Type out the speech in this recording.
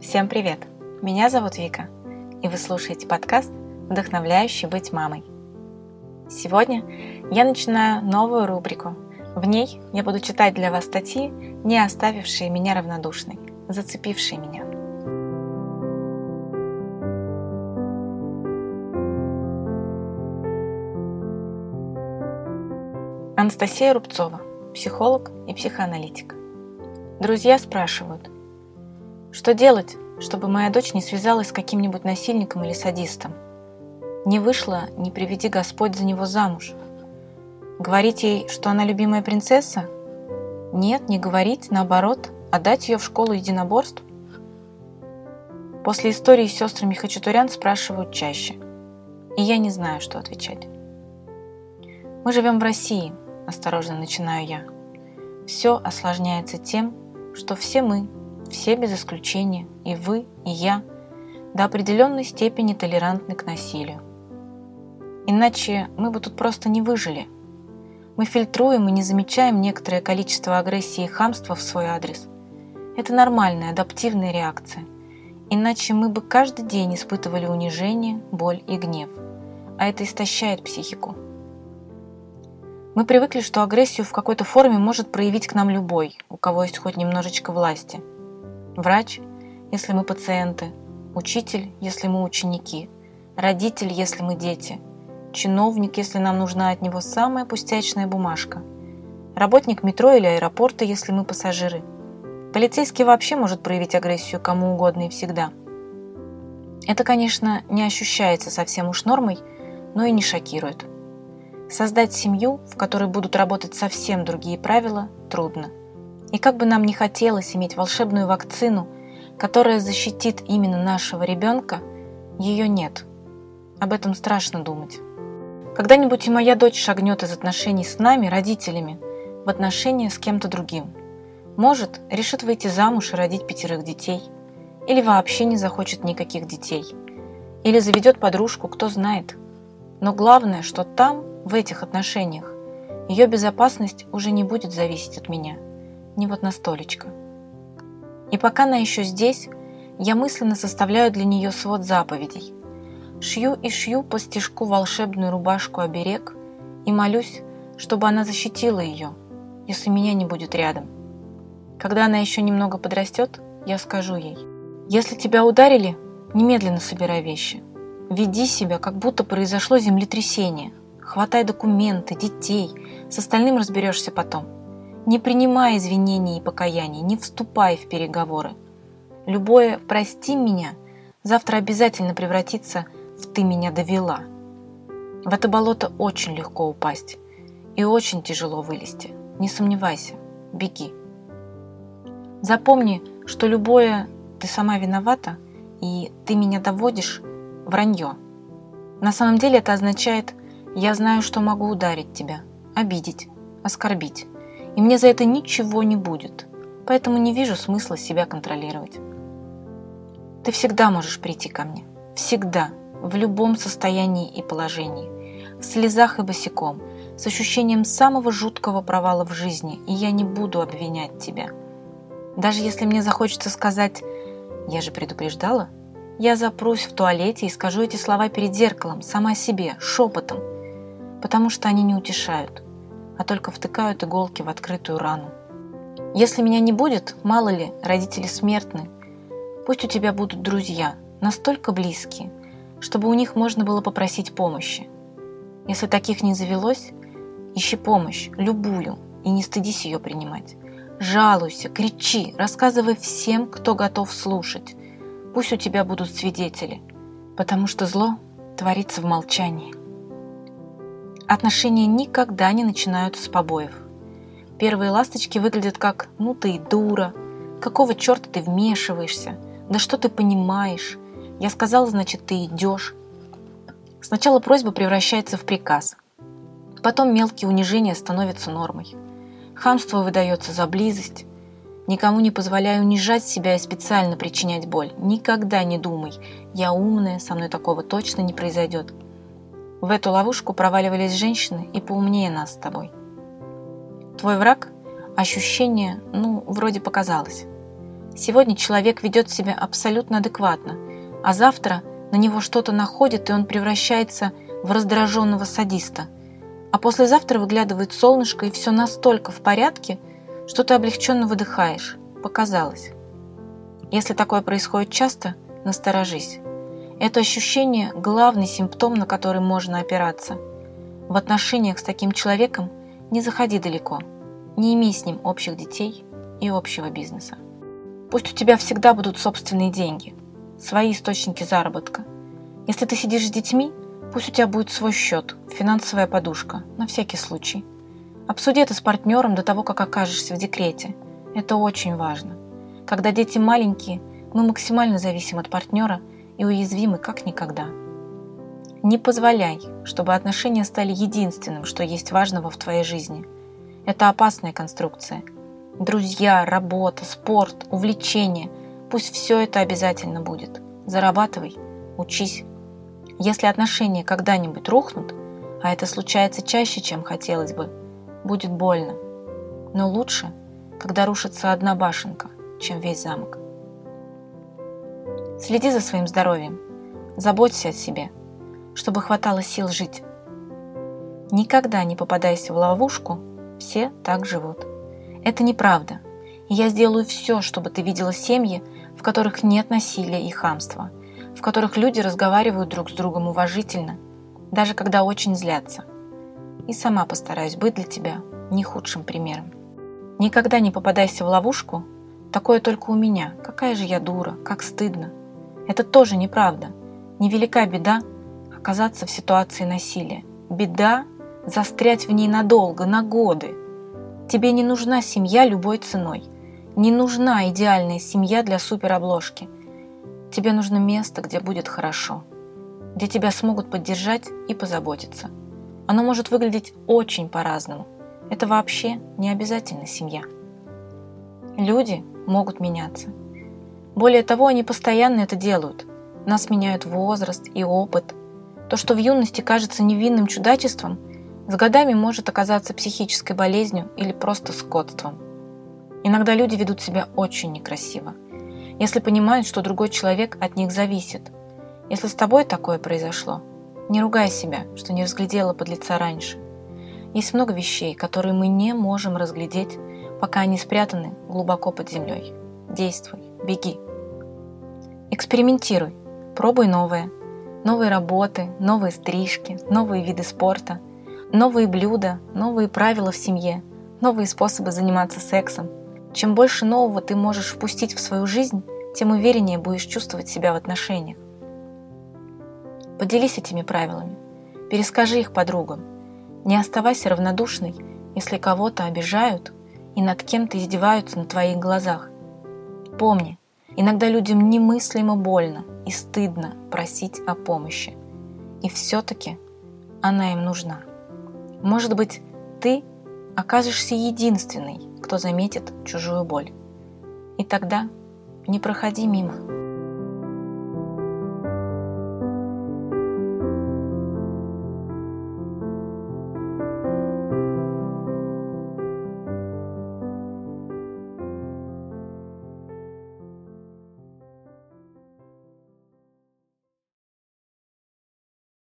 Всем привет! Меня зовут Вика, и вы слушаете подкаст «Вдохновляющий быть мамой». Сегодня я начинаю новую рубрику. В ней я буду читать для вас статьи, не оставившие меня равнодушной, зацепившие меня. Анастасия Рубцова, психолог и психоаналитик. Друзья спрашивают, что делать, чтобы моя дочь не связалась с каким-нибудь насильником или садистом? Не вышла, не приведи Господь за него замуж. Говорить ей, что она любимая принцесса? Нет, не говорить, наоборот, отдать ее в школу единоборств? После истории с сестрами Хачатурян спрашивают чаще. И я не знаю, что отвечать. Мы живем в России, осторожно начинаю я. Все осложняется тем, что все мы, все без исключения, и вы, и я, до определенной степени толерантны к насилию. Иначе мы бы тут просто не выжили. Мы фильтруем и не замечаем некоторое количество агрессии и хамства в свой адрес. Это нормальная, адаптивная реакция. Иначе мы бы каждый день испытывали унижение, боль и гнев. А это истощает психику. Мы привыкли, что агрессию в какой-то форме может проявить к нам любой, у кого есть хоть немножечко власти. Врач, если мы пациенты, учитель, если мы ученики, родитель, если мы дети, чиновник, если нам нужна от него самая пустячная бумажка, работник метро или аэропорта, если мы пассажиры. Полицейский вообще может проявить агрессию кому угодно и всегда. Это, конечно, не ощущается совсем уж нормой, но и не шокирует. Создать семью, в которой будут работать совсем другие правила, трудно. И как бы нам ни хотелось иметь волшебную вакцину, которая защитит именно нашего ребенка, ее нет. Об этом страшно думать. Когда-нибудь и моя дочь шагнет из отношений с нами, родителями, в отношения с кем-то другим. Может, решит выйти замуж и родить пятерых детей. Или вообще не захочет никаких детей. Или заведет подружку, кто знает. Но главное, что там в этих отношениях, ее безопасность уже не будет зависеть от меня, не вот на столечко. И пока она еще здесь, я мысленно составляю для нее свод заповедей. Шью и шью по стежку волшебную рубашку-оберег и молюсь, чтобы она защитила ее, если меня не будет рядом. Когда она еще немного подрастет, я скажу ей, если тебя ударили, немедленно собирай вещи. Веди себя, как будто произошло землетрясение. Хватай документы, детей. С остальным разберешься потом. Не принимай извинений и покаяний, не вступай в переговоры. Любое «прости меня» завтра обязательно превратится в «ты меня довела». В это болото очень легко упасть и очень тяжело вылезти. Не сомневайся, беги. Запомни, что любое «ты сама виновата» и «ты меня доводишь» – вранье. На самом деле это означает я знаю, что могу ударить тебя, обидеть, оскорбить. И мне за это ничего не будет. Поэтому не вижу смысла себя контролировать. Ты всегда можешь прийти ко мне. Всегда. В любом состоянии и положении. В слезах и босиком. С ощущением самого жуткого провала в жизни. И я не буду обвинять тебя. Даже если мне захочется сказать «Я же предупреждала», я запрусь в туалете и скажу эти слова перед зеркалом, сама себе, шепотом, потому что они не утешают, а только втыкают иголки в открытую рану. Если меня не будет, мало ли, родители смертны, пусть у тебя будут друзья, настолько близкие, чтобы у них можно было попросить помощи. Если таких не завелось, ищи помощь, любую, и не стыдись ее принимать. Жалуйся, кричи, рассказывай всем, кто готов слушать. Пусть у тебя будут свидетели, потому что зло творится в молчании. Отношения никогда не начинаются с побоев. Первые ласточки выглядят как «ну ты и дура», «какого черта ты вмешиваешься», «да что ты понимаешь», «я сказал, значит ты идешь». Сначала просьба превращается в приказ. Потом мелкие унижения становятся нормой. Хамство выдается за близость. Никому не позволяю унижать себя и специально причинять боль. Никогда не думай, я умная, со мной такого точно не произойдет. В эту ловушку проваливались женщины и поумнее нас с тобой. Твой враг – ощущение, ну, вроде показалось. Сегодня человек ведет себя абсолютно адекватно, а завтра на него что-то находит, и он превращается в раздраженного садиста. А послезавтра выглядывает солнышко, и все настолько в порядке, что ты облегченно выдыхаешь. Показалось. Если такое происходит часто, насторожись. Это ощущение – главный симптом, на который можно опираться. В отношениях с таким человеком не заходи далеко. Не имей с ним общих детей и общего бизнеса. Пусть у тебя всегда будут собственные деньги, свои источники заработка. Если ты сидишь с детьми, пусть у тебя будет свой счет, финансовая подушка, на всякий случай. Обсуди это с партнером до того, как окажешься в декрете. Это очень важно. Когда дети маленькие, мы максимально зависим от партнера и уязвимы как никогда. Не позволяй, чтобы отношения стали единственным, что есть важного в твоей жизни. Это опасная конструкция – Друзья, работа, спорт, увлечения. Пусть все это обязательно будет. Зарабатывай, учись. Если отношения когда-нибудь рухнут, а это случается чаще, чем хотелось бы, будет больно. Но лучше, когда рушится одна башенка, чем весь замок. Следи за своим здоровьем, заботься о себе, чтобы хватало сил жить. Никогда не попадайся в ловушку, все так живут. Это неправда. И я сделаю все, чтобы ты видела семьи, в которых нет насилия и хамства, в которых люди разговаривают друг с другом уважительно, даже когда очень злятся. И сама постараюсь быть для тебя не худшим примером. Никогда не попадайся в ловушку. Такое только у меня. Какая же я дура, как стыдно. Это тоже неправда. Невелика беда оказаться в ситуации насилия. Беда застрять в ней надолго, на годы. Тебе не нужна семья любой ценой. Не нужна идеальная семья для суперобложки. Тебе нужно место, где будет хорошо, где тебя смогут поддержать и позаботиться. Оно может выглядеть очень по-разному. Это вообще не обязательно семья. Люди могут меняться. Более того, они постоянно это делают. Нас меняют возраст и опыт. То, что в юности кажется невинным чудачеством – с годами может оказаться психической болезнью или просто скотством. Иногда люди ведут себя очень некрасиво, если понимают, что другой человек от них зависит. Если с тобой такое произошло, не ругай себя, что не разглядела под лица раньше. Есть много вещей, которые мы не можем разглядеть, пока они спрятаны глубоко под землей. Действуй, беги. Экспериментируй, пробуй новое. Новые работы, новые стрижки, новые виды спорта – Новые блюда, новые правила в семье, новые способы заниматься сексом. Чем больше нового ты можешь впустить в свою жизнь, тем увереннее будешь чувствовать себя в отношениях. Поделись этими правилами, перескажи их подругам. Не оставайся равнодушной, если кого-то обижают и над кем-то издеваются на твоих глазах. Помни, иногда людям немыслимо больно и стыдно просить о помощи. И все-таки она им нужна. Может быть, ты окажешься единственной, кто заметит чужую боль. И тогда не проходи мимо.